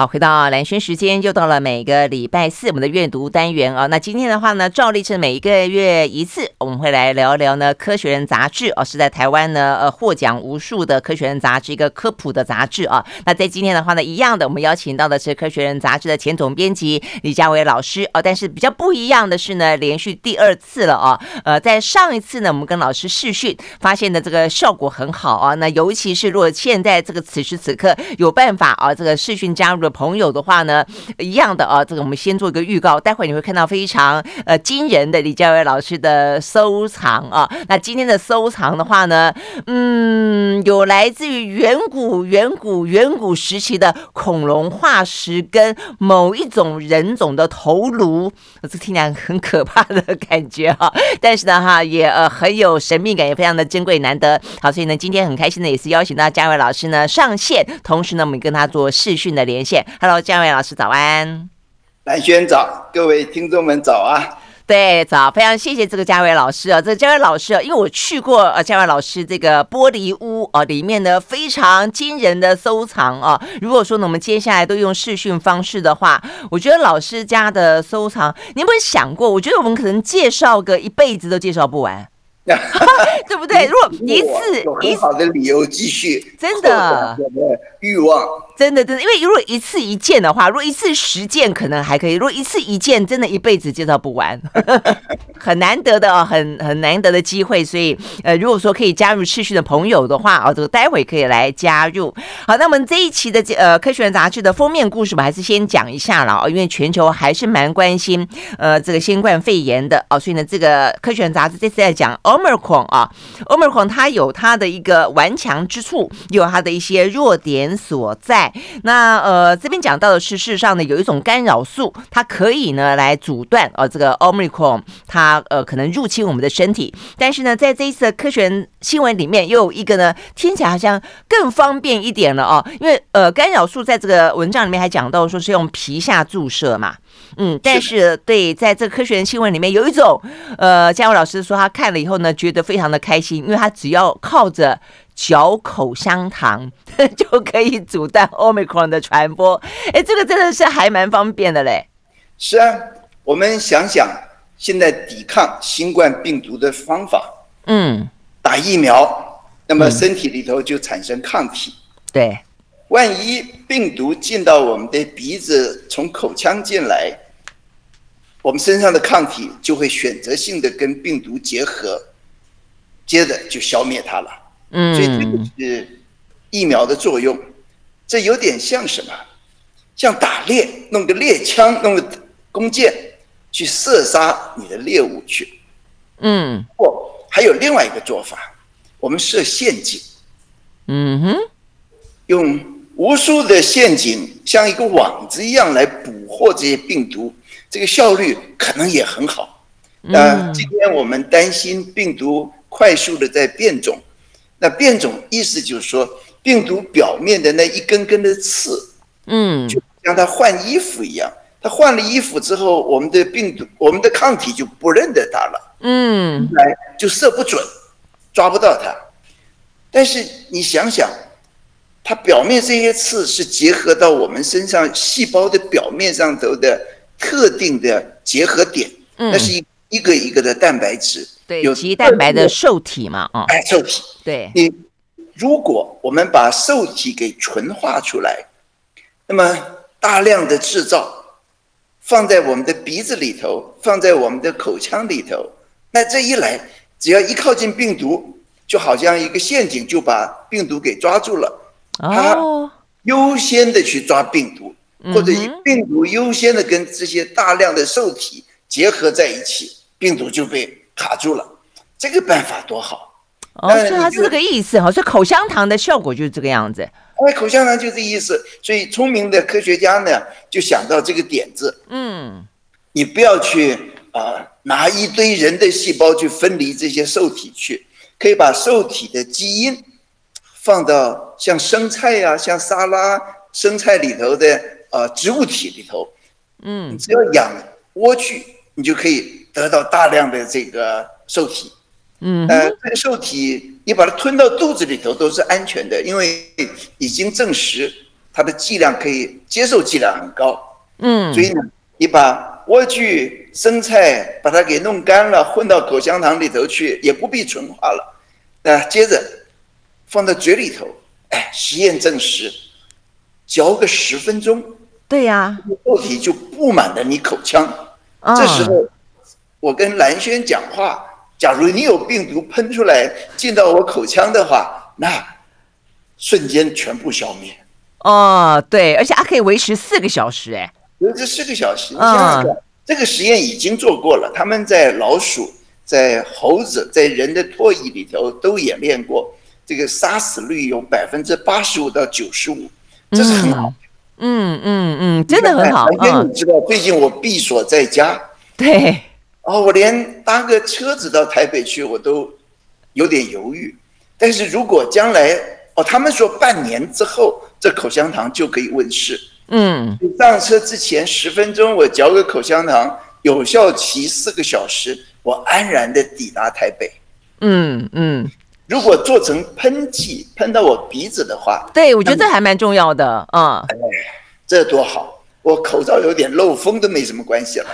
好，回到蓝轩时间，又到了每个礼拜四我们的阅读单元啊。那今天的话呢，照例是每一个月一次，我们会来聊一聊呢《科学人》杂志哦，是在台湾呢呃获奖无数的《科学人》杂志一个科普的杂志啊。那在今天的话呢，一样的，我们邀请到的是《科学人》杂志的前总编辑李家伟老师哦。但是比较不一样的是呢，连续第二次了啊。呃，在上一次呢，我们跟老师视讯，发现的这个效果很好啊。那尤其是如果现在这个此时此刻有办法啊，这个视讯加入朋友的话呢，一样的啊，这个我们先做一个预告，待会你会看到非常呃惊人的李佳维老师的收藏啊。那今天的收藏的话呢，嗯，有来自于远古远古远古时期的恐龙化石跟某一种人种的头颅，这听起来很可怕的感觉哈、啊，但是呢哈也呃很有神秘感，也非常的珍贵难得。好，所以呢今天很开心的也是邀请到佳维老师呢上线，同时呢我们跟他做视讯的连线。Hello，嘉伟老师早安，蓝轩早，各位听众们早啊！对，早，非常谢谢这个嘉伟老师啊，这个嘉伟老师啊，因为我去过呃嘉伟老师这个玻璃屋啊，里面呢非常惊人的收藏啊。如果说呢，我们接下来都用视讯方式的话，我觉得老师家的收藏，你有没有想过？我觉得我们可能介绍个一辈子都介绍不完。对不对？如果一次有很好的理由继续，真的欲望，真的真的，因为如果一次一件的话，如果一次十件可能还可以，如果一次一件，真的一辈子介绍不完，很难得的哦，很很难得的机会。所以呃，如果说可以加入视讯的朋友的话哦，这个待会可以来加入。好，那我们这一期的呃《科学》杂志的封面故事，我们还是先讲一下了哦，因为全球还是蛮关心呃这个新冠肺炎的哦，所以呢，这个《科学》杂志这次在讲。Omicron 啊，Omicron 它有它的一个顽强之处，也有它的一些弱点所在。那呃，这边讲到的是，事实上呢，有一种干扰素，它可以呢来阻断呃这个 Omicron 它呃可能入侵我们的身体。但是呢，在这一次的科学新闻里面，又有一个呢，听起来好像更方便一点了哦，因为呃干扰素在这个文章里面还讲到说是用皮下注射嘛。嗯，但是对，在这个科学新闻里面有一种，呃，嘉伟老师说他看了以后呢，觉得非常的开心，因为他只要靠着嚼口香糖 就可以阻断 Omicron 的传播。哎，这个真的是还蛮方便的嘞。是啊，我们想想现在抵抗新冠病毒的方法，嗯，打疫苗，那么身体里头就产生抗体，嗯、对。万一病毒进到我们的鼻子，从口腔进来，我们身上的抗体就会选择性的跟病毒结合，接着就消灭它了。嗯，所以这个是疫苗的作用。这有点像什么？像打猎，弄个猎枪，弄个弓箭去射杀你的猎物去。嗯，或还有另外一个做法，我们设陷阱。嗯哼，用。无数的陷阱像一个网子一样来捕获这些病毒，这个效率可能也很好。那今天我们担心病毒快速的在变种，那变种意思就是说，病毒表面的那一根根的刺，嗯，就像它换衣服一样，它换了衣服之后，我们的病毒、我们的抗体就不认得它了，嗯，来就射不准，抓不到它。但是你想想。它表面这些刺是结合到我们身上细胞的表面上头的特定的结合点，嗯，那是一一个一个的蛋白质，对，有棘蛋白的受体嘛，啊，哎，受体，对，你如果我们把受体给纯化出来，那么大量的制造放在我们的鼻子里头，放在我们的口腔里头，那这一来，只要一靠近病毒，就好像一个陷阱，就把病毒给抓住了。它优先的去抓病毒，或者以病毒优先的跟这些大量的受体结合在一起，病毒就被卡住了。这个办法多好！哦，所以它是这个意思哈，所以口香糖的效果就是这个样子。哎，口香糖就这意思。所以聪明的科学家呢，就想到这个点子。嗯，你不要去啊、呃，拿一堆人的细胞去分离这些受体去，可以把受体的基因。放到像生菜呀、啊、像沙拉生菜里头的呃植物体里头，嗯，你只要养莴苣，你就可以得到大量的这个受体，嗯，呃，这个受体你把它吞到肚子里头都是安全的，因为已经证实它的剂量可以接受剂量很高，嗯，所以呢，你把莴苣、生菜把它给弄干了，混到口香糖里头去，也不必纯化了。那接着放到嘴里头，哎，实验证实，嚼个十分钟，对呀，受体就布满了你口腔。哦、这时候，我跟蓝轩讲话，假如你有病毒喷出来进到我口腔的话，那瞬间全部消灭。哦，对，而且还可以维持四个小时，哎，这四个小时，你想想看，这个实验已经做过了，他们在老鼠、在猴子、在人的唾液里头都演练过，这个杀死率有百分之八十五到九十五，这是很好。嗯嗯嗯，真的很好。因为你知道，最近我闭锁在家，对，哦，我连搭个车子到台北去我都有点犹豫。但是如果将来，哦，他们说半年之后这口香糖就可以问世。嗯，上车之前十分钟我嚼个口香糖，有效期四个小时，我安然的抵达台北。嗯嗯。如果做成喷剂喷到我鼻子的话，对，我觉得这还蛮重要的，嗯，哎，这多好，我口罩有点漏风都没什么关系了。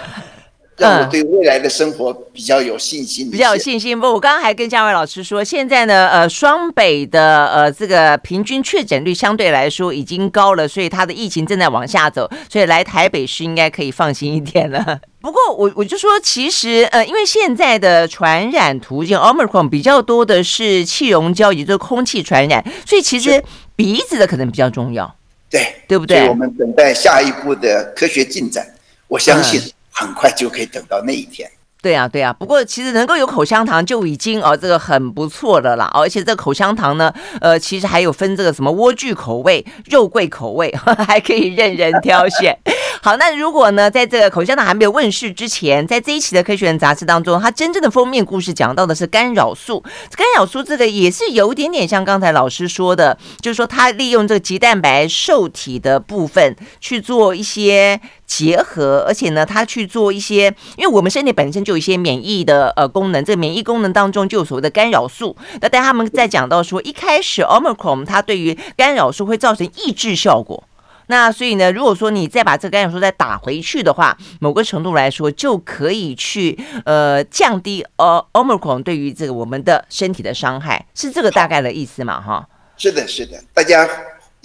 让我对未来的生活比较有信心，比较有信心。不，我刚刚还跟嘉伟老师说，现在呢，呃，双北的呃这个平均确诊率相对来说已经高了，所以它的疫情正在往下走，所以来台北市应该可以放心一点了。不过我我就说，其实呃，因为现在的传染途径 Omicron 比较多的是气溶胶，也就是空气传染，所以其实鼻子的可能比较重要，对对不对？所以我们等待下一步的科学进展，我相信。嗯很快就可以等到那一天。对、啊，对、啊。不过其实能够有口香糖就已经哦，这个很不错的啦。而且这个口香糖呢，呃，其实还有分这个什么莴苣口味、肉桂口味，还可以任人挑选。好，那如果呢，在这个口香糖还没有问世之前，在这一期的《科学人》杂志当中，它真正的封面故事讲到的是干扰素。干扰素这个也是有点点像刚才老师说的，就是说它利用这个棘蛋白受体的部分去做一些结合，而且呢，它去做一些，因为我们身体本身就有一些免疫的呃功能，这个免疫功能当中就有所谓的干扰素。那但他们在讲到说，一开始 Omicron 它对于干扰素会造成抑制效果。那所以呢，如果说你再把这个干扰素再打回去的话，某个程度来说，就可以去呃降低呃 Omicron 对于这个我们的身体的伤害，是这个大概的意思嘛？哈，是的，是的，大家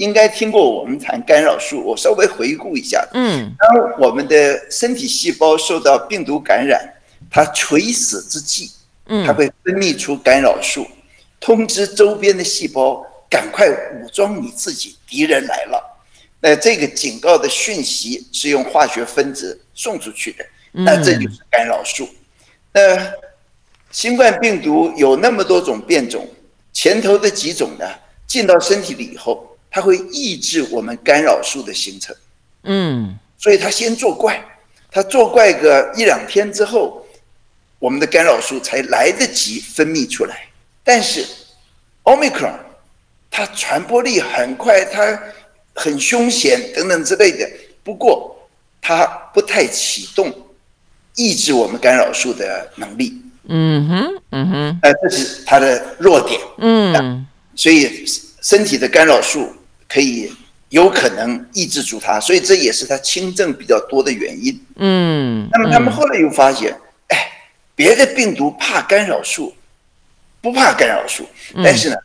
应该听过我们谈干扰素，我稍微回顾一下。嗯，当我们的身体细胞受到病毒感染，它垂死之际，嗯，它会分泌出干扰素，通知周边的细胞赶快武装你自己，敌人来了。那这个警告的讯息是用化学分子送出去的，那这就是干扰素。那新冠病毒有那么多种变种，前头的几种呢，进到身体里以后，它会抑制我们干扰素的形成。嗯，所以它先作怪，它作怪个一两天之后，我们的干扰素才来得及分泌出来。但是，Omicron 它传播力很快，它。很凶险等等之类的，不过它不太启动抑制我们干扰素的能力。嗯哼，嗯哼，呃，这是它的弱点。嗯，所以身体的干扰素可以有可能抑制住它，所以这也是它轻症比较多的原因。嗯，那么他们后来又发现，哎，别的病毒怕干扰素，不怕干扰素，但是呢，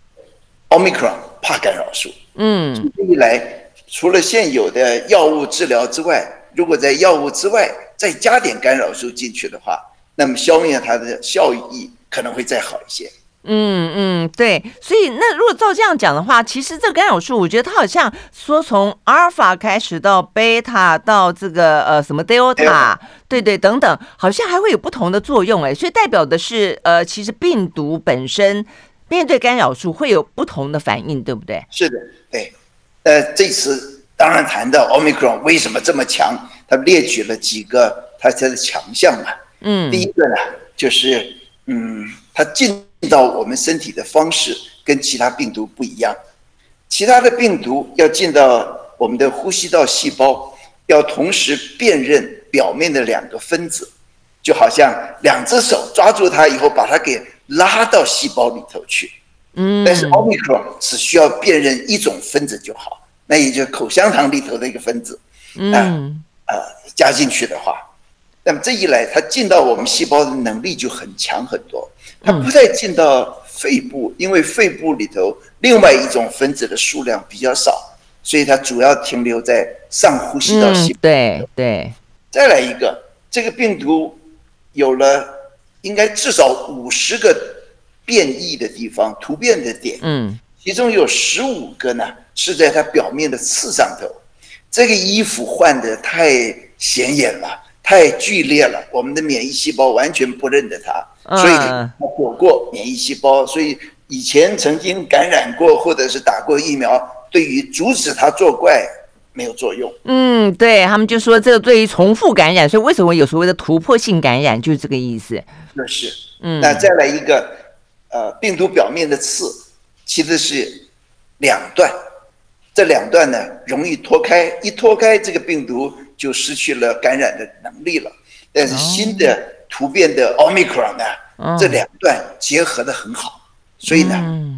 奥密克戎怕干扰素。嗯，这一来，除了现有的药物治疗之外，如果在药物之外再加点干扰素进去的话，那么消灭它的效益可能会再好一些。嗯嗯，对。所以那如果照这样讲的话，其实这个干扰素，我觉得它好像说从阿尔法开始到贝塔到这个呃什么德尔塔，对对等等，好像还会有不同的作用哎。所以代表的是呃，其实病毒本身。面对干扰素会有不同的反应，对不对？是的，对。呃，这次当然谈到 Omicron 为什么这么强，他列举了几个它它的强项嘛。嗯。第一个呢，就是嗯，它进到我们身体的方式跟其他病毒不一样。其他的病毒要进到我们的呼吸道细胞，要同时辨认表面的两个分子，就好像两只手抓住它以后，把它给。拉到细胞里头去，嗯，但是奥密克戎只需要辨认一种分子就好，那也就是口香糖里头的一个分子，嗯啊、呃，加进去的话，那么这一来，它进到我们细胞的能力就很强很多。它不再进到肺部，因为肺部里头另外一种分子的数量比较少，所以它主要停留在上呼吸道细胞。嗯、对对。再来一个，这个病毒有了应该至少五十个变异的地方，突变的点。嗯。其中有十五个呢是在它表面的刺上头。这个衣服换的太显眼了，太剧烈了，我们的免疫细胞完全不认得它，所以它躲过免疫细胞。所以以前曾经感染过或者是打过疫苗，对于阻止它作怪没有作用。嗯，对他们就说这个对于重复感染，所以为什么有所谓的突破性感染，就是这个意思。那是，嗯，那再来一个，呃，病毒表面的刺其实是两段。这两段呢，容易脱开，一脱开，这个病毒就失去了感染的能力了。但是新的突变的奥密克戎呢，哦、这两段结合的很好，所以呢，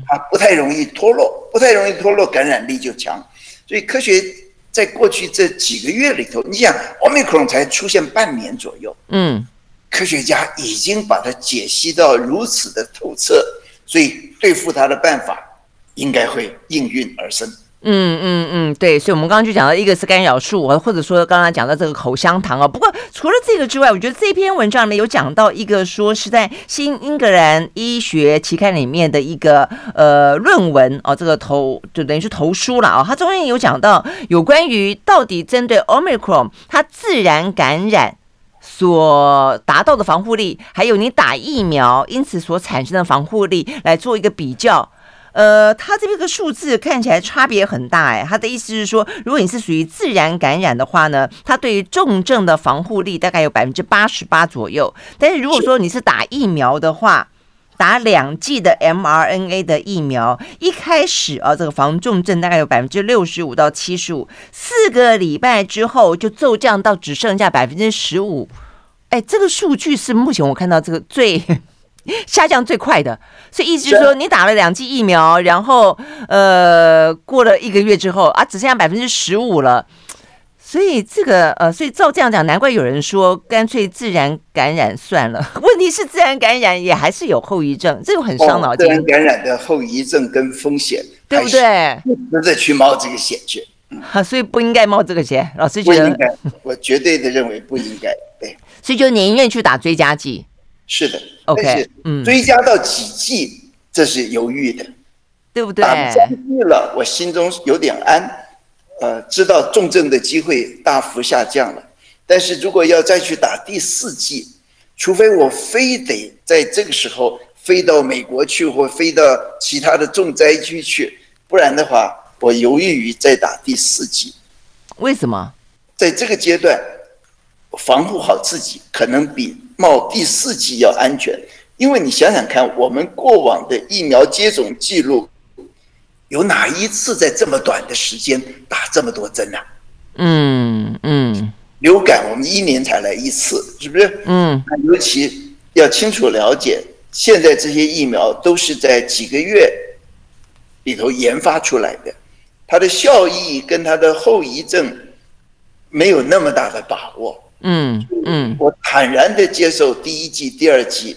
它不太容易脱落，不太容易脱落，感染力就强。所以科学在过去这几个月里头，你想奥密克戎才出现半年左右，嗯，科学家已经把它解析到如此的透彻，所以对付它的办法应该会应运而生。嗯嗯嗯，对，所以我们刚刚就讲到一个是干扰素，或者说刚刚讲到这个口香糖啊。不过除了这个之外，我觉得这篇文章里面有讲到一个说是在《新英格兰医学期刊》里面的一个呃论文哦，这个投就等于是投书了啊。它中间有讲到有关于到底针对 Omicron 它自然感染所达到的防护力，还有你打疫苗因此所产生的防护力来做一个比较。呃，它这边个数字看起来差别很大哎。他的意思是说，如果你是属于自然感染的话呢，它对于重症的防护力大概有百分之八十八左右。但是如果说你是打疫苗的话，打两剂的 mRNA 的疫苗，一开始啊，这个防重症大概有百分之六十五到七十五，四个礼拜之后就骤降到只剩下百分之十五。哎，这个数据是目前我看到这个最。下降最快的，所以意思就是说，你打了两剂疫苗，然后呃，过了一个月之后啊，只剩下百分之十五了。所以这个呃，所以照这样讲，难怪有人说干脆自然感染算了。问题是自然感染也还是有后遗症，这个很伤脑筋。自然感染的后遗症跟风险，对不对？不值得去冒这个险去。啊，所以不应该冒这个险。老师觉得，不应该，我绝对的认为不应该。对，所以就宁愿去打追加剂。是的，OK，嗯，追加到几剂，这是犹豫的，对不对？打三剂了，我心中有点安，呃，知道重症的机会大幅下降了。但是如果要再去打第四剂，除非我非得在这个时候飞到美国去，或飞到其他的重灾区去，不然的话，我犹豫于再打第四剂。为什么？在这个阶段，防护好自己，可能比冒第四剂要安全。因为你想想看，我们过往的疫苗接种记录，有哪一次在这么短的时间打这么多针呢？嗯嗯。流感我们一年才来一次，是不是？嗯。尤其要清楚了解，现在这些疫苗都是在几个月里头研发出来的，它的效益跟它的后遗症没有那么大的把握。嗯嗯，我坦然的接受第一季、第二季，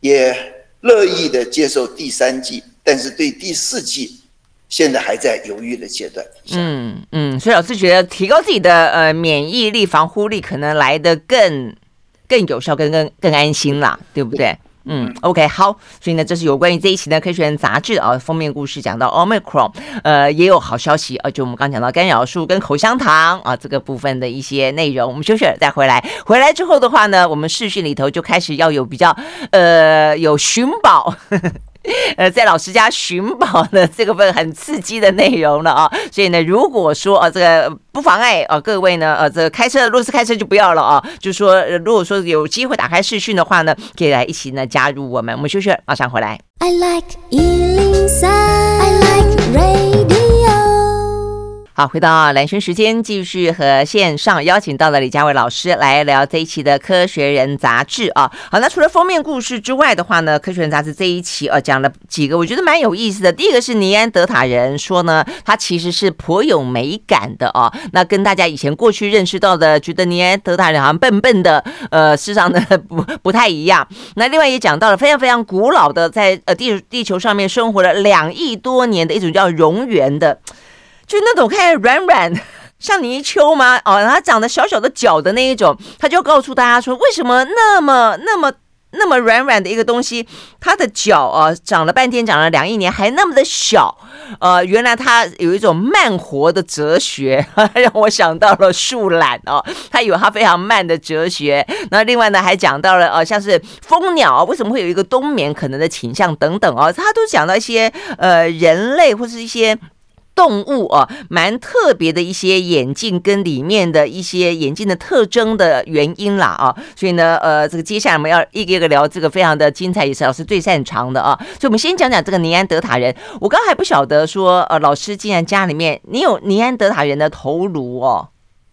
也乐意的接受第三季，但是对第四季，现在还在犹豫的阶段。嗯嗯，所以老师觉得提高自己的呃免疫力、防护力，可能来得更更有效、更更更安心啦，对不对？嗯，OK，好，所以呢，这是有关于这一期的《科学人》杂志啊封面故事，讲到 Omicron，呃，也有好消息啊，就我们刚讲到干扰素跟口香糖啊这个部分的一些内容。我们休息了再回来，回来之后的话呢，我们视讯里头就开始要有比较呃有寻宝。呵呵呃，在老师家寻宝的这个份很刺激的内容了啊，所以呢，如果说啊，这个不妨碍啊，各位呢，呃，这个开车，如果是开车就不要了啊，就是说，如果说有机会打开视讯的话呢，可以来一起呢加入我们，我们休息，马上回来。I like 103, I like radio. 好，回到兰萱时间，继续和线上邀请到了李佳伟老师来聊这一期的《科学人》杂志啊。好，那除了封面故事之外的话呢，《科学人》杂志这一期呃、啊、讲了几个我觉得蛮有意思的。第一个是尼安德塔人说呢，他其实是颇有美感的啊。那跟大家以前过去认识到的，觉得尼安德塔人好像笨笨的，呃，事实上呢 不不太一样。那另外也讲到了非常非常古老的，在呃地地球上面生活了两亿多年的一种叫蝾螈的。就那种看起来软软 像泥鳅吗？哦，然后它长得小小的脚的那一种，他就告诉大家说，为什么那么那么那么软软的一个东西，它的脚啊长了半天，长了两亿年还那么的小，呃，原来它有一种慢活的哲学，让我想到了树懒哦，它有它非常慢的哲学。那另外呢，还讲到了呃，像是蜂鸟为什么会有一个冬眠可能的倾向等等哦，它都讲到一些呃人类或是一些。动物啊，蛮特别的一些眼镜跟里面的一些眼镜的特征的原因啦啊，所以呢，呃，这个接下来我们要一个一个聊，这个非常的精彩，也是老师最擅长的啊。所以，我们先讲讲这个尼安德塔人。我刚还不晓得说，呃，老师竟然家里面你有尼安德塔人的头颅哦。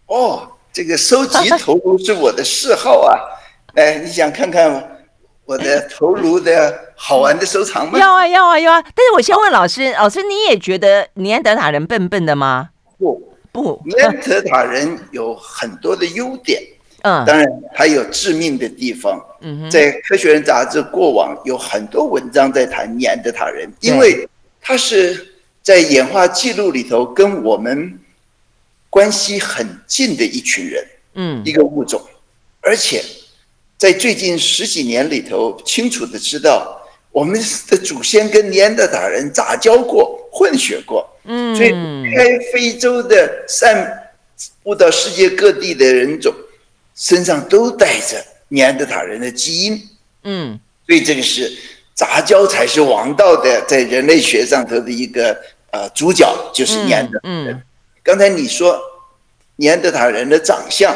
哦，这个收集头颅是我的嗜好啊。哎，你想看看吗？我的头颅的好玩的收藏吗？要啊要啊要啊！但是我先问老师，老师你也觉得尼安德塔人笨笨的吗？不不，尼安德塔人有很多的优点，嗯，当然还有致命的地方。嗯，在《科学人》杂志过往有很多文章在谈尼安德塔人，因为他是在演化记录里头跟我们关系很近的一群人，嗯，一个物种，而且。在最近十几年里头，清楚的知道我们的祖先跟尼安德塔人杂交过、混血过，嗯，所以开非洲的散布到世界各地的人种身上都带着尼安德塔人的基因，嗯，所以这个是杂交才是王道的，在人类学上头的一个呃主角就是尼安德塔人。刚才你说尼安德塔人的长相，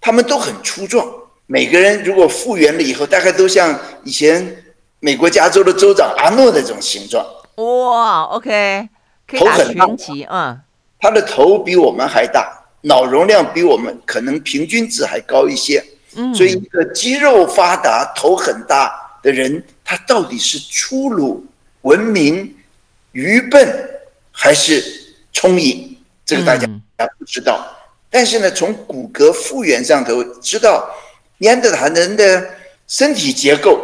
他们都很粗壮。每个人如果复原了以后，大概都像以前美国加州的州长阿诺的这种形状。哇，OK，头很大，嗯，他的头比我们还大，脑容量比我们可能平均值还高一些。嗯，所以一个肌肉发达、头很大的人，他到底是粗鲁、文明、愚笨还是聪颖？这个大家还不知道。嗯，但是呢，从骨骼复原上头知道。尼安德塔人的身体结构，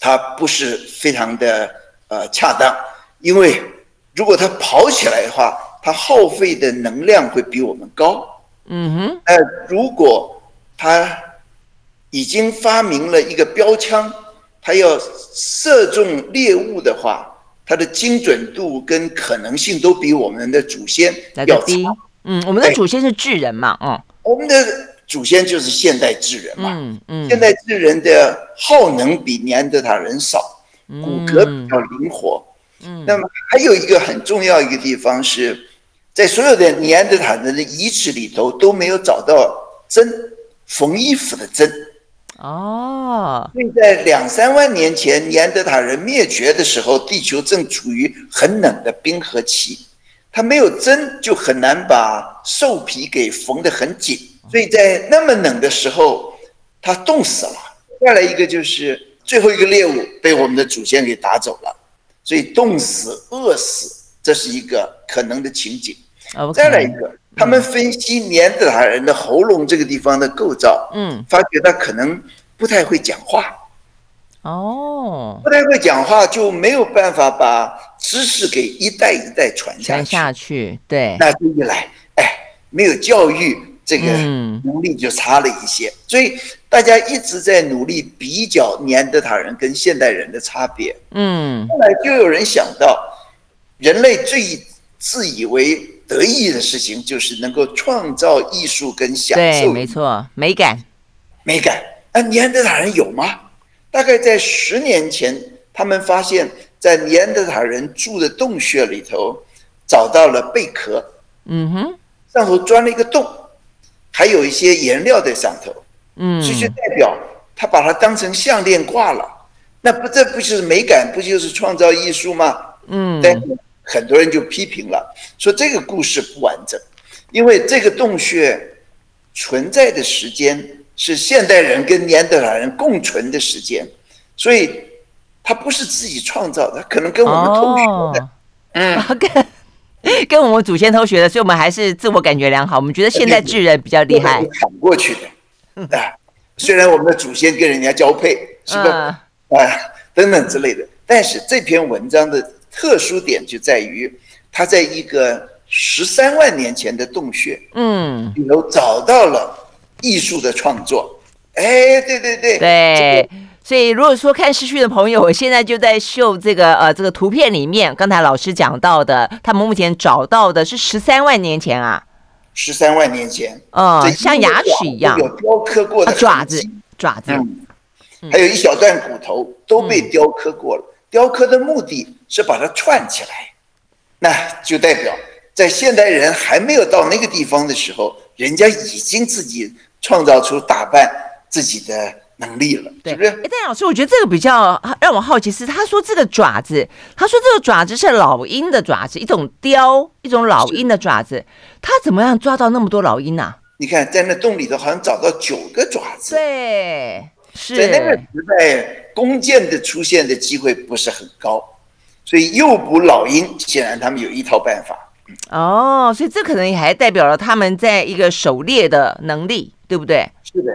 它不是非常的呃恰当，因为如果他跑起来的话，他耗费的能量会比我们高。嗯哼。呃，如果他已经发明了一个标枪，他要射中猎物的话，他的精准度跟可能性都比我们的祖先要低。嗯，我们的祖先是巨人嘛，嗯，我们的。祖先就是现代智人嘛，嗯嗯，现代智人的耗能比尼安德塔人少，骨骼比较灵活，嗯，那么还有一个很重要一个地方是，在所有的尼安德塔人的遗址里头都没有找到针，缝衣服的针，哦，所以在两三万年前尼安德塔人灭绝的时候，地球正处于很冷的冰河期，它没有针就很难把兽皮给缝得很紧。所以在那么冷的时候，他冻死了。再来一个就是最后一个猎物被我们的祖先给打走了，所以冻死、饿死，这是一个可能的情景。再来一个，他们分析尼安德塔人的喉咙这个地方的构造，嗯，发觉他可能不太会讲话。哦，不太会讲话就没有办法把知识给一代一代传下去。传下去，对。那这一来，哎，没有教育。这个能力就差了一些，所以大家一直在努力比较尼安德塔人跟现代人的差别。嗯，后来就有人想到，人类最自以为得意的事情就是能够创造艺术跟享受。对，没错，美感，美感。啊，尼安德塔人有吗？大概在十年前，他们发现，在尼安德塔人住的洞穴里头找到了贝壳。嗯哼，上头钻了一个洞。还有一些颜料在上头，嗯，这就代表他把它当成项链挂了，那不这不就是美感，不就是创造艺术吗？嗯，但是很多人就批评了，说这个故事不完整，因为这个洞穴存在的时间是现代人跟尼安德塔人共存的时间，所以它不是自己创造的，可能跟我们偷学的，嗯，跟 跟我们祖先偷学的，所以我们还是自我感觉良好，我们觉得现代智人比较厉害，反过去的，啊，虽然我们的祖先跟人家交配，是吧？啊，等等之类的，但是这篇文章的。特殊点就在于，它在一个十三万年前的洞穴，嗯，里头找到了艺术的创作。哎，对对对，对。所以如果说看视讯的朋友，我现在就在秀这个呃这个图片里面，刚才老师讲到的，他们目前找到的是十三万年前啊，十三万年前，嗯，像牙齿一样。有雕刻过的爪子，爪子，嗯，还有一小段骨头都被雕刻过了。雕刻的目的是把它串起来，那就代表在现代人还没有到那个地方的时候，人家已经自己创造出打扮自己的能力了，对是不对？哎，戴老师，我觉得这个比较让我好奇是，他说这个爪子，他说这个爪子是老鹰的爪子，一种雕，一种老鹰的爪子，他怎么样抓到那么多老鹰呢？你看，在那洞里头好像找到九个爪子，对。是在那个时代，弓箭的出现的机会不是很高，所以诱捕老鹰，显然他们有一套办法。哦，所以这可能也还代表了他们在一个狩猎的能力，对不对？是的。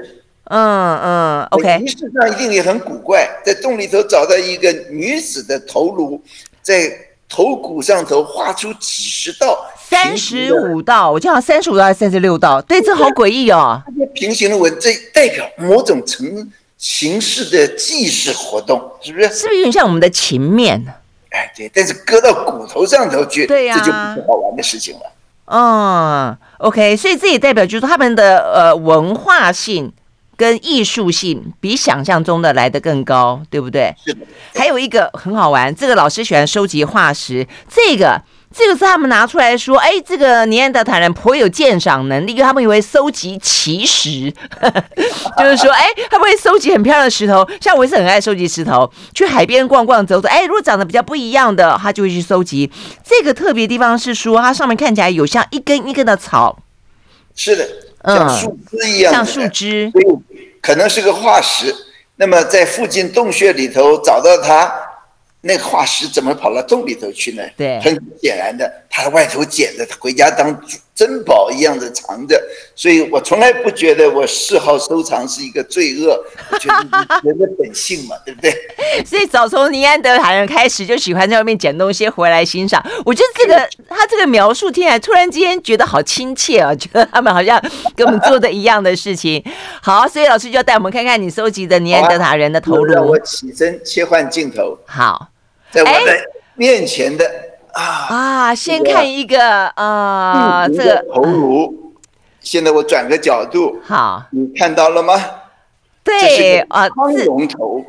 嗯嗯，OK。仪式上一定也很古怪，在洞里头找到一个女子的头颅，在头骨上头画出几十道。三十五道，我记得三十五道还是三十六道？对，这好诡异哦。这些平行的纹，这代表某种层。形式的祭祀活动是不是？是不是有点像我们的琴面呢？哎，对，但是搁到骨头上头去，对呀、啊，这就不是好玩的事情了。嗯，OK，所以这也代表就是他们的呃文化性跟艺术性比想象中的来得更高，对不对？是的。还有一个很好玩，这个老师喜欢收集化石，这个。这个是他们拿出来说，哎，这个尼安德坦人颇有鉴赏能力，因为他们以为收集奇石，就是说，哎，他们会收集很漂亮的石头，像我也是很爱收集石头，去海边逛逛走走，哎，如果长得比较不一样的，他就会去收集。这个特别地方是说，它上面看起来有像一根一根的草，是的，像树枝一样，像树枝，可能是个化石。那么在附近洞穴里头找到它。那个化石怎么跑到洞里头去呢？对，很显然的，它外头捡的，它回家当珍宝一样的藏着。所以我从来不觉得我嗜好收藏是一个罪恶，我觉得人的本性嘛，对不对？所以早从尼安德塔人开始就喜欢在外面捡东西回来欣赏。我觉得这个他这个描述听起来突然之间觉得好亲切啊，觉得他们好像跟我们做的一样的事情。好，所以老师就要带我们看看你收集的尼安德塔人的头颅。让我起身切换镜头。好。在我的面前的啊啊，先看一个啊，这个头颅。现在我转个角度，好，你看到了吗？对啊，苍龙头。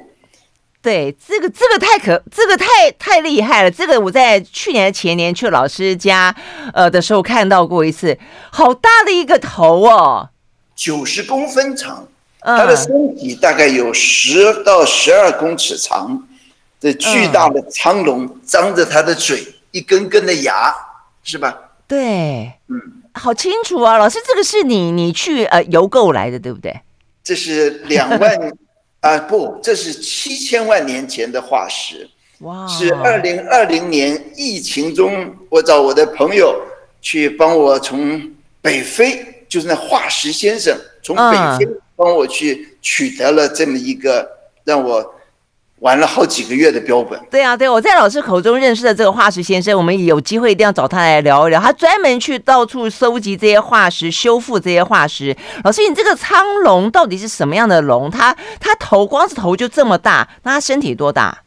对，这个这个太可，这个太太厉害了。这个我在去年前年去老师家呃的时候看到过一次，好大的一个头哦，九十公分长，它的身体大概有十到十二公尺长。这巨大的苍龙张着它的嘴，嗯、一根根的牙，是吧？对，嗯，好清楚啊，老师，这个是你你去呃邮购来的，对不对？这是两万 啊，不，这是七千万年前的化石，哇，是二零二零年疫情中，我找我的朋友去帮我从北非，就是那化石先生从北非帮我去取得了这么一个让我。玩了好几个月的标本。对啊，对，我在老师口中认识的这个化石先生，我们有机会一定要找他来聊一聊。他专门去到处收集这些化石，修复这些化石。老师，你这个苍龙到底是什么样的龙？它它头光是头就这么大，那它身体多大？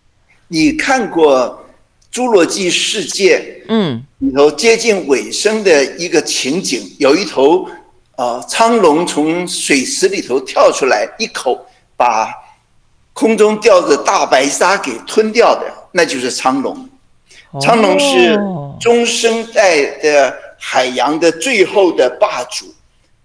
你看过《侏罗纪世界》嗯里头接近尾声的一个情景，有一头呃苍龙从水池里头跳出来，一口把。空中吊着大白鲨给吞掉的，那就是苍龙。苍龙是中生代的海洋的最后的霸主，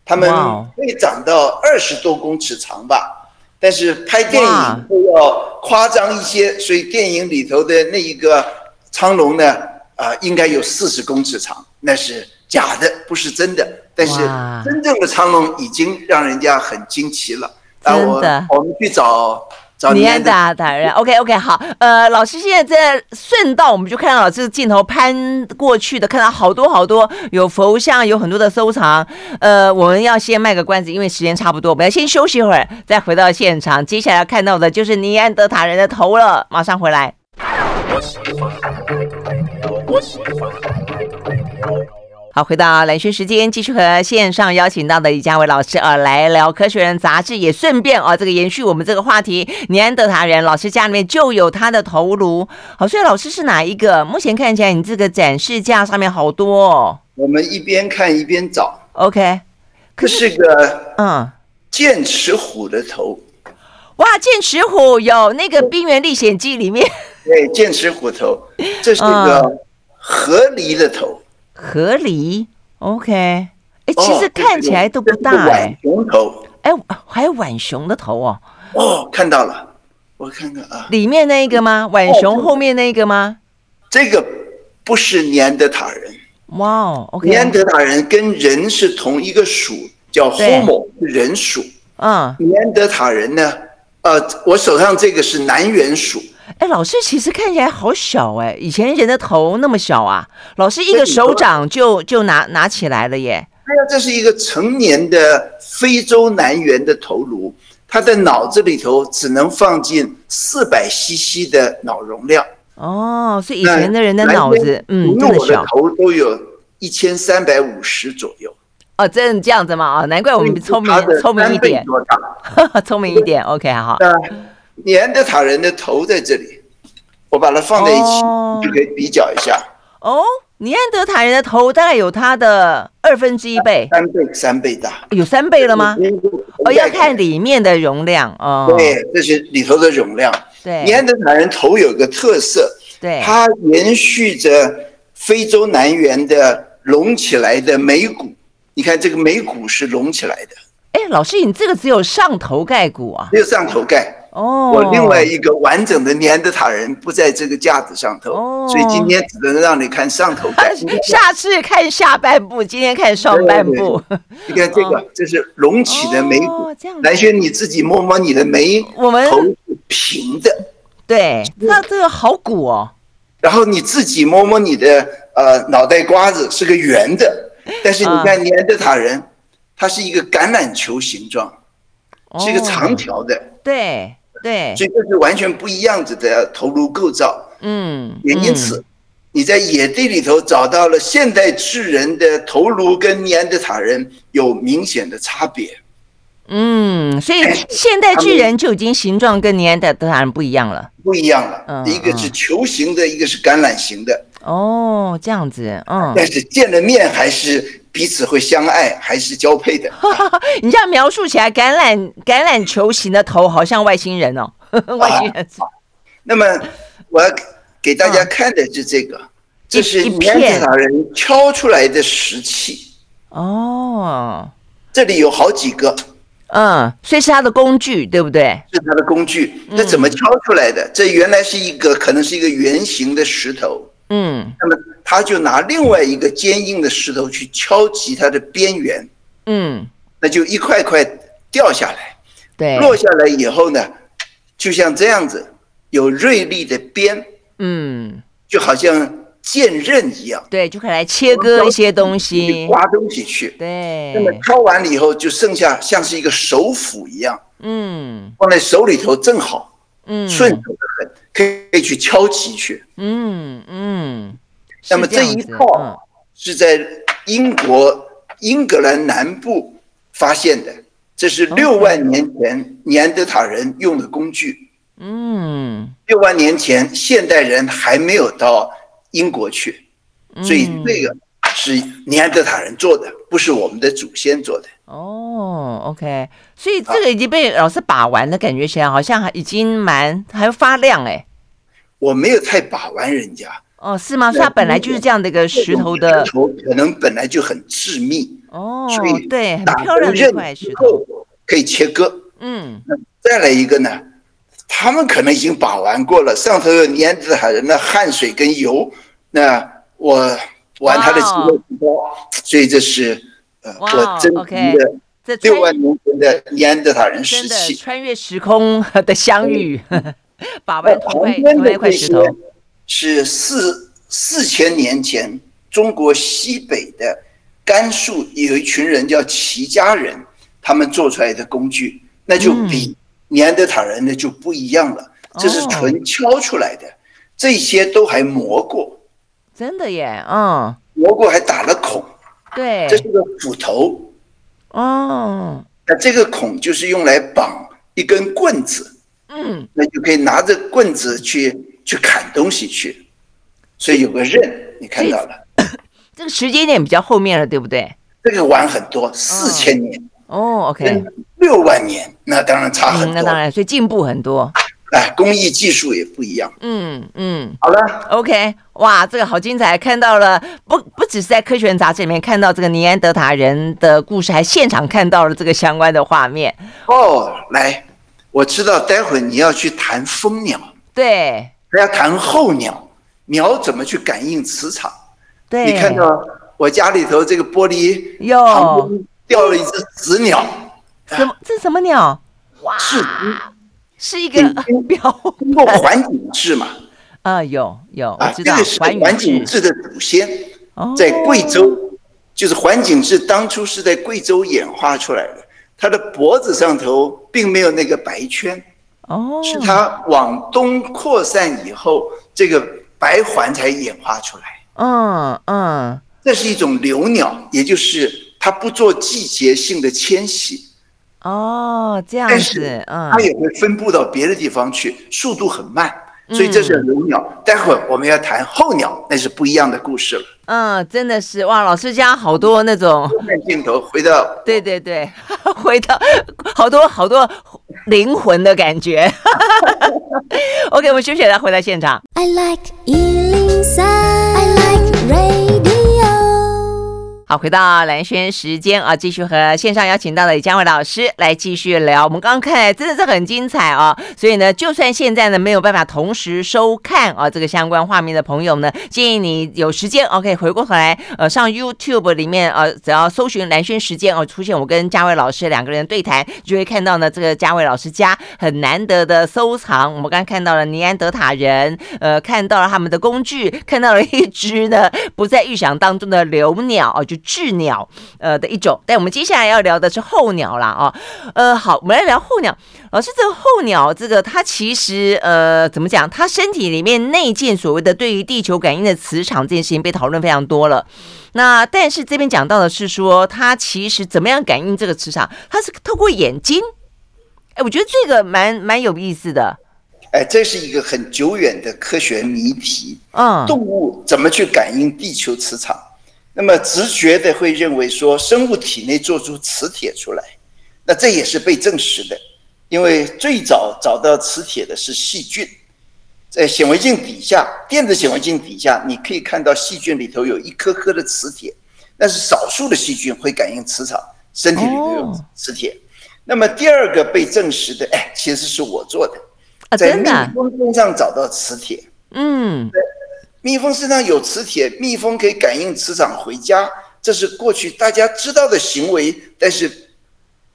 它们会长到二十多公尺长吧。但是拍电影都要夸张一些，所以电影里头的那一个苍龙呢，啊、呃，应该有四十公尺长，那是假的，不是真的。但是真正的苍龙已经让人家很惊奇了。真的，我们去找。尼安德塔人，OK OK，好，呃，老师现在在顺道，我们就看到老师的镜头攀过去的，看到好多好多有佛像，有很多的收藏。呃，我们要先卖个关子，因为时间差不多，我们要先休息一会儿，再回到现场。接下来要看到的就是尼安德塔人的头了，马上回来。好，回到蓝轩时间，继续和线上邀请到的李佳伟老师啊来聊《科学人》杂志，也顺便啊这个延续我们这个话题，尼安德塔人老师家里面就有他的头颅。好，所以老师是哪一个？目前看起来你这个展示架上面好多哦。我们一边看一边找。OK，这是个嗯剑齿虎的头。哇，剑齿虎有那个《冰原历险记》里面。对，剑齿虎头，这是一个河狸的头。河狸，OK，哎，其实看起来都不大哎。浣熊头，哎，还有浣熊的头哦。哦，看到了，我看看啊。里面那一个吗？浣熊后面那一个吗？这个不是尼安德塔人。哇哦，OK。尼安德塔人跟人是同一个属，叫 Homo，是人属。嗯。尼安德塔人呢？呃，我手上这个是南辕属。哎，老师其实看起来好小哎，以前人的头那么小啊？老师一个手掌就就拿拿起来了耶。哎呀，这是一个成年的非洲南猿的头颅，他的脑子里头只能放进四百 CC 的脑容量。哦，所以以前的人的脑子，嗯，那么小。头都有一千三百五十左右。哦，真的这样子吗？啊，难怪我们聪明聪明一点，聪明一点。OK，好。尼安德塔人的头在这里，我把它放在一起，哦、就可以比较一下。哦，尼安德塔人的头大概有它的二分之一倍，三倍，三倍大，有三倍了吗？哦，要看里面的容量哦。对，这是里头的容量。对，尼安德塔人头有个特色，对，它延续着非洲南缘的隆起来的眉骨。你看这个眉骨是隆起来的。哎，老师，你这个只有上头盖骨啊？只有上头盖。哦，我另外一个完整的尼安德塔人不在这个架子上头，哦、所以今天只能让你看上头盖。下次看下半部，今天看上半部。你看这个，哦、这是隆起的眉骨。哦、这样。兰萱，你自己摸摸你的眉，我们头是平的。对，那这个好鼓哦。然后你自己摸摸你的呃脑袋瓜子是个圆的，但是你看尼安德塔人，它是一个橄榄球形状，哦、是一个长条的。对。对，所以这是完全不一样子的头颅构造。嗯，也因此，你在野地里头找到了现代智人的头颅跟尼安德塔人有明显的差别。嗯，所以现代巨人就已经形状跟尼安德塔人不一样了。不一样了，嗯，一个是球形的，一个是橄榄形的。哦，这样子，嗯。但是见了面还是彼此会相爱，还是交配的。你这样描述起来，橄榄橄榄球形的头好像外星人哦，外星人。啊、那么我要给大家看的是这个，嗯、这是尼安德塔人敲出来的石器。哦，这里有好几个。嗯，所以是他的工具，对不对？是他的工具。那怎么敲出来的？嗯、这原来是一个，可能是一个圆形的石头。嗯，那么他就拿另外一个坚硬的石头去敲击它的边缘，嗯，那就一块块掉下来，对，落下来以后呢，就像这样子，有锐利的边，嗯，就好像剑刃一样，对，就可以来切割一些东西，刮东西去，对。那么敲完了以后，就剩下像是一个手斧一样，嗯，放在手里头正好，嗯，顺手的很。可以去敲击去，嗯嗯。那么这一套是在英国英格兰南部发现的，这是六万年前尼安德塔人用的工具。嗯，六万年前现代人还没有到英国去，所以这个是尼安德塔人做的，不是我们的祖先做的。哦，OK，所以这个已经被老师把玩的感觉起来，好像还已经蛮还发亮哎。我没有太把玩人家。哦，是吗？所以它本来就是这样的一个石头的，石头可能本来就很致密哦，所以对，很漂亮的一块石头。可以切割。嗯，再来一个呢？他们可能已经把玩过了，上头有尼安德塔人的汗水跟油，那我玩它的机会不高，所以这是呃我真的六万年前的尼安德塔人时期。穿越时空的相遇，把玩同一同一块石头，是四四千年前中国西北的甘肃有一群人叫齐家人，他们做出来的工具，那就比尼安德塔人的就不一样了，这是纯敲出来的，这些都还磨过。真的耶，嗯，磨过还打了孔，对，这是个斧头，哦，那这个孔就是用来绑一根棍子，嗯，那就可以拿着棍子去去砍东西去，所以有个刃，你看到了，这个时间点比较后面了，对不对？这个晚很多，四千年，哦，OK，六万年，那当然差很多，那当然，所以进步很多。哎，工艺技术也不一样。嗯嗯，好了，OK，哇，这个好精彩！看到了，不不只是在《科学人》杂志里面看到这个尼安德塔人的故事，还现场看到了这个相关的画面。哦，来，我知道待会你要去谈蜂鸟，对，还要谈候鸟，鸟怎么去感应磁场？对，你看到我家里头这个玻璃哟，掉了一只紫鸟，什么？这是什么鸟？哇！是。是一个标，通 过环境志嘛？啊，有有，啊，这个是环境志的祖先，在贵州，就是环境志当初是在贵州演化出来的。它的脖子上头并没有那个白圈，哦，是它往东扩散以后，这个白环才演化出来。嗯嗯，这是一种留鸟，也就是它不做季节性的迁徙。哦，这样子，嗯，它也会分布到别的地方去，速度很慢，所以这是留鸟。嗯、待会儿我们要谈候鸟，那是不一样的故事了。嗯，真的是哇，老师家好多那种镜头回到，对对对，回到好多好多灵魂的感觉。OK，我们休息了，回到现场。I like 好，回到蓝轩时间啊，继续和线上邀请到的李佳伟老师来继续聊。我们刚刚看来真的是很精彩啊，所以呢，就算现在呢没有办法同时收看啊这个相关画面的朋友呢，建议你有时间，OK，回过头来呃上 YouTube 里面呃，只要搜寻蓝轩时间哦，出现我跟佳伟老师两个人对谈，就会看到呢这个佳伟老师家很难得的收藏。我们刚刚看到了尼安德塔人，呃，看到了他们的工具，看到了一只呢不在预想当中的留鸟哦，就。雉鸟，呃的一种，但我们接下来要聊的是候鸟啦，哦，呃，好，我们来聊候鸟。老师，这个候鸟，这个它其实，呃，怎么讲？它身体里面内建所谓的对于地球感应的磁场这件事情被讨论非常多了。那但是这边讲到的是说，它其实怎么样感应这个磁场？它是透过眼睛。哎，我觉得这个蛮蛮有意思的。哎，这是一个很久远的科学谜题。嗯，动物怎么去感应地球磁场？那么直觉的会认为说，生物体内做出磁铁出来，那这也是被证实的，因为最早找到磁铁的是细菌，在显微镜底下，电子显微镜底下，你可以看到细菌里头有一颗颗的磁铁，那是少数的细菌会感应磁场，身体里头有磁铁。那么第二个被证实的，哎，其实是我做的，在蜜蜂身上找到磁铁，嗯。蜜蜂身上有磁铁，蜜蜂可以感应磁场回家，这是过去大家知道的行为，但是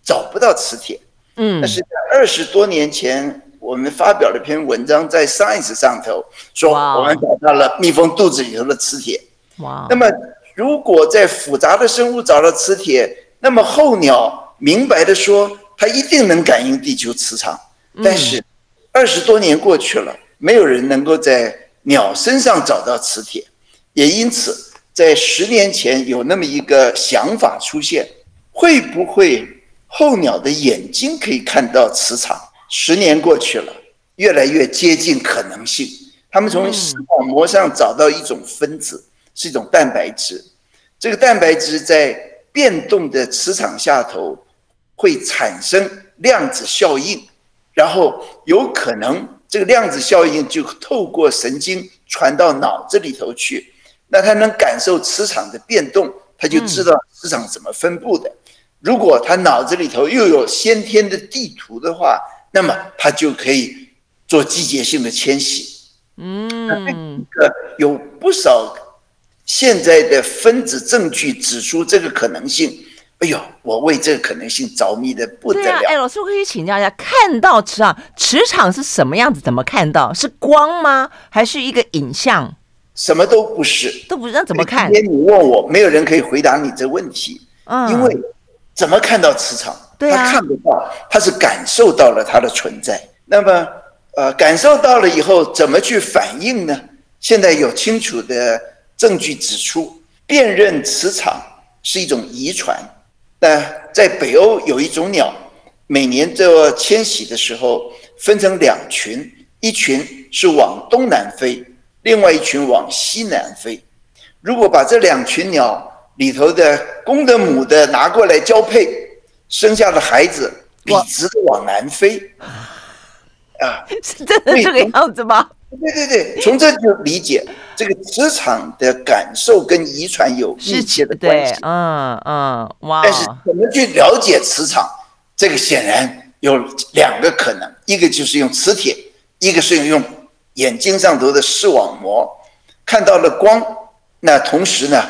找不到磁铁。嗯，但是在二十多年前，我们发表了一篇文章在 Science 上头，说我们找到了蜜蜂肚子里头的磁铁。哇！那么如果在复杂的生物找到磁铁，那么候鸟明白的说，它一定能感应地球磁场。但是二十多年过去了，没有人能够在鸟身上找到磁铁，也因此在十年前有那么一个想法出现：会不会候鸟的眼睛可以看到磁场？十年过去了，越来越接近可能性。他们从视网膜上找到一种分子，是一种蛋白质。这个蛋白质在变动的磁场下头会产生量子效应，然后有可能。这个量子效应就透过神经传到脑子里头去，那他能感受磁场的变动，他就知道磁场怎么分布的。如果他脑子里头又有先天的地图的话，那么他就可以做季节性的迁徙。嗯，那这个有不少现在的分子证据指出这个可能性，哎呦，我为这个可能性着迷的不得了。哎，老师，我可以请教一下，看到磁场，磁场是什么样子？怎么看到？是光吗？还是一个影像？什么都不是，都不知道怎么看。今天你问我，没有人可以回答你这问题。嗯，因为怎么看到磁场？对啊，他看不到，他是感受到了它的存在。那么，呃，感受到了以后，怎么去反应呢？现在有清楚的证据指出，辨认磁场是一种遗传。那在北欧有一种鸟，每年做迁徙的时候，分成两群，一群是往东南飞。另外一群往西南飞，如果把这两群鸟里头的公的母的拿过来交配，生下的孩子笔直的往南飞，啊，是真的这个样子吗？对对对，从这就理解这个磁场的感受跟遗传有密切的关系。嗯嗯，哇！但是怎么去了解磁场？这个显然有两个可能，一个就是用磁铁，一个是用。眼睛上头的视网膜看到了光，那同时呢，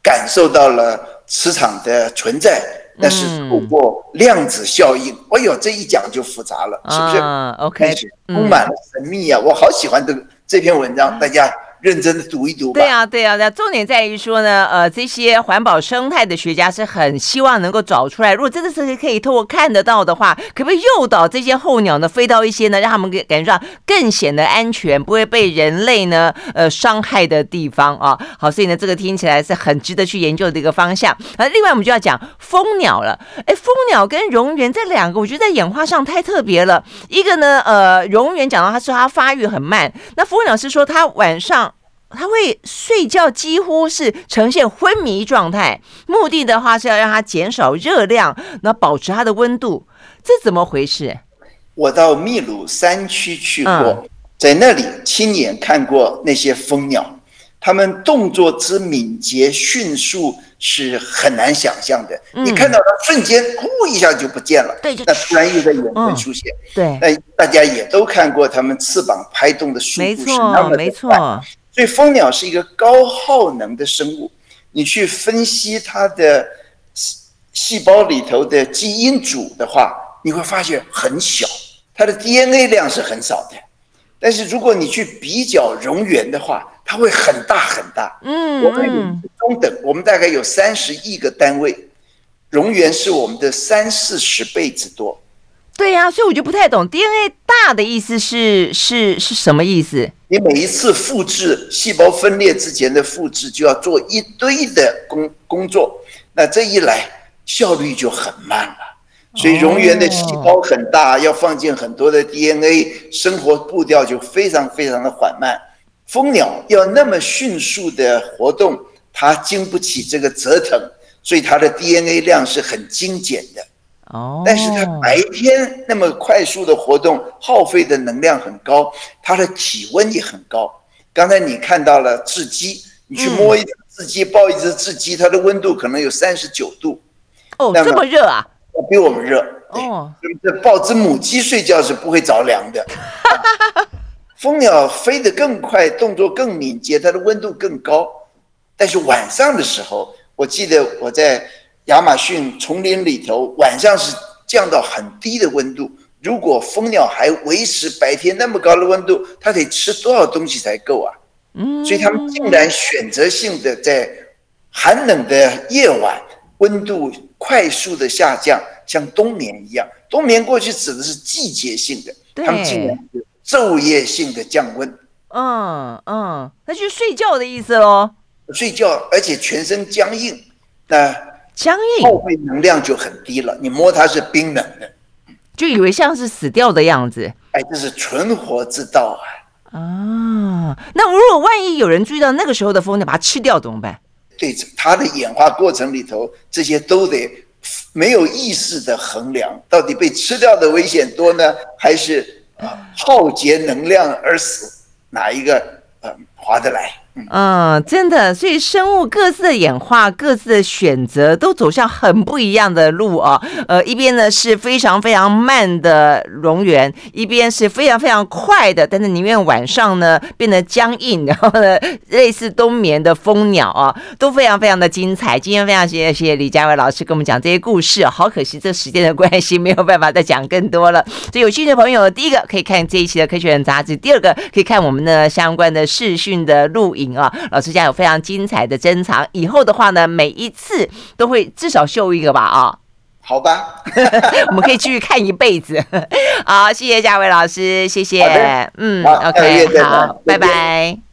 感受到了磁场的存在，那是透过量子效应。嗯、哎呦，这一讲就复杂了，是不是？啊，OK，充满了神秘呀、啊，我好喜欢这个这篇文章，大家。认真的读一读。对啊，对啊，那重点在于说呢，呃，这些环保生态的学家是很希望能够找出来，如果真的是可以透过看得到的话，可不可以诱导这些候鸟呢飞到一些呢，让他们给感觉上更显得安全，不会被人类呢呃伤害的地方啊？好，所以呢，这个听起来是很值得去研究的一个方向。而另外我们就要讲蜂鸟了。哎，蜂鸟跟蝾螈这两个，我觉得在演化上太特别了。一个呢，呃，蝾螈讲到它说它发育很慢，那蜂鸟是说它晚上。他会睡觉，几乎是呈现昏迷状态。目的的话是要让它减少热量，那保持它的温度。这怎么回事？我到秘鲁山区去过，嗯、在那里亲眼看过那些蜂鸟，它们动作之敏捷迅速是很难想象的。嗯、你看到它瞬间呼一下就不见了，对，那突然又在远处出现。嗯、对，那大家也都看过它们翅膀拍动的速度是那么的快。没错。所以蜂鸟是一个高耗能的生物，你去分析它的细胞里头的基因组的话，你会发现很小，它的 DNA 量是很少的。但是如果你去比较蝾螈的话，它会很大很大。嗯，我们有中等，我们大概有三十亿个单位，蝾螈是我们的三四十倍之多。对呀、所以我就不太懂 DNA 大的意思是是是什么意思？你每一次复制细胞分裂之前的复制就要做一堆的工工作，那这一来效率就很慢了。所以蝾螈的细胞很大，要放进很多的 DNA，生活步调就非常非常的缓慢。蜂鸟要那么迅速的活动，它经不起这个折腾，所以它的 DNA 量是很精简的。哦，但是它白天那么快速的活动，耗费的能量很高，它的体温也很高。刚才你看到了雉鸡，你去摸一只雉鸡，抱一只雉鸡，它的温度可能有三十九度。哦，这么热啊？比我们热。哦，这抱只母鸡睡觉是不会着凉的。蜂鸟飞得更快，动作更敏捷，它的温度更高。但是晚上的时候，我记得我在。亚马逊丛林里头，晚上是降到很低的温度。如果蜂鸟还维持白天那么高的温度，它得吃多少东西才够啊？嗯，所以它们竟然选择性的在寒冷的夜晚，温度快速的下降，像冬眠一样。冬眠过去指的是季节性的，它们竟然是昼夜性的降温。嗯嗯，那就是睡觉的意思喽。睡觉，而且全身僵硬。那。僵硬，耗费能量就很低了。你摸它是冰冷的，就以为像是死掉的样子。哎，这是存活之道啊！啊，那如果万一有人注意到那个时候的蜂鸟，把它吃掉怎么办？对，它的演化过程里头，这些都得没有意识的衡量，到底被吃掉的危险多呢，还是啊耗竭能量而死，哪一个呃划得来？嗯，真的，所以生物各自的演化、各自的选择，都走向很不一样的路啊。呃，一边呢是非常非常慢的蝾螈，一边是非常非常快的，但是宁愿晚上呢变得僵硬，然后呢类似冬眠的蜂鸟啊，都非常非常的精彩。今天非常谢谢谢李佳伟老师跟我们讲这些故事，好可惜这时间的关系没有办法再讲更多了。所以有兴趣的朋友，第一个可以看这一期的《科学人》杂志，第二个可以看我们的相关的视讯的录影。啊，老师家有非常精彩的珍藏，以后的话呢，每一次都会至少秀一个吧，啊，好吧，我们可以继续看一辈子。好，谢谢嘉伟老师，谢谢，嗯，OK，好，拜拜。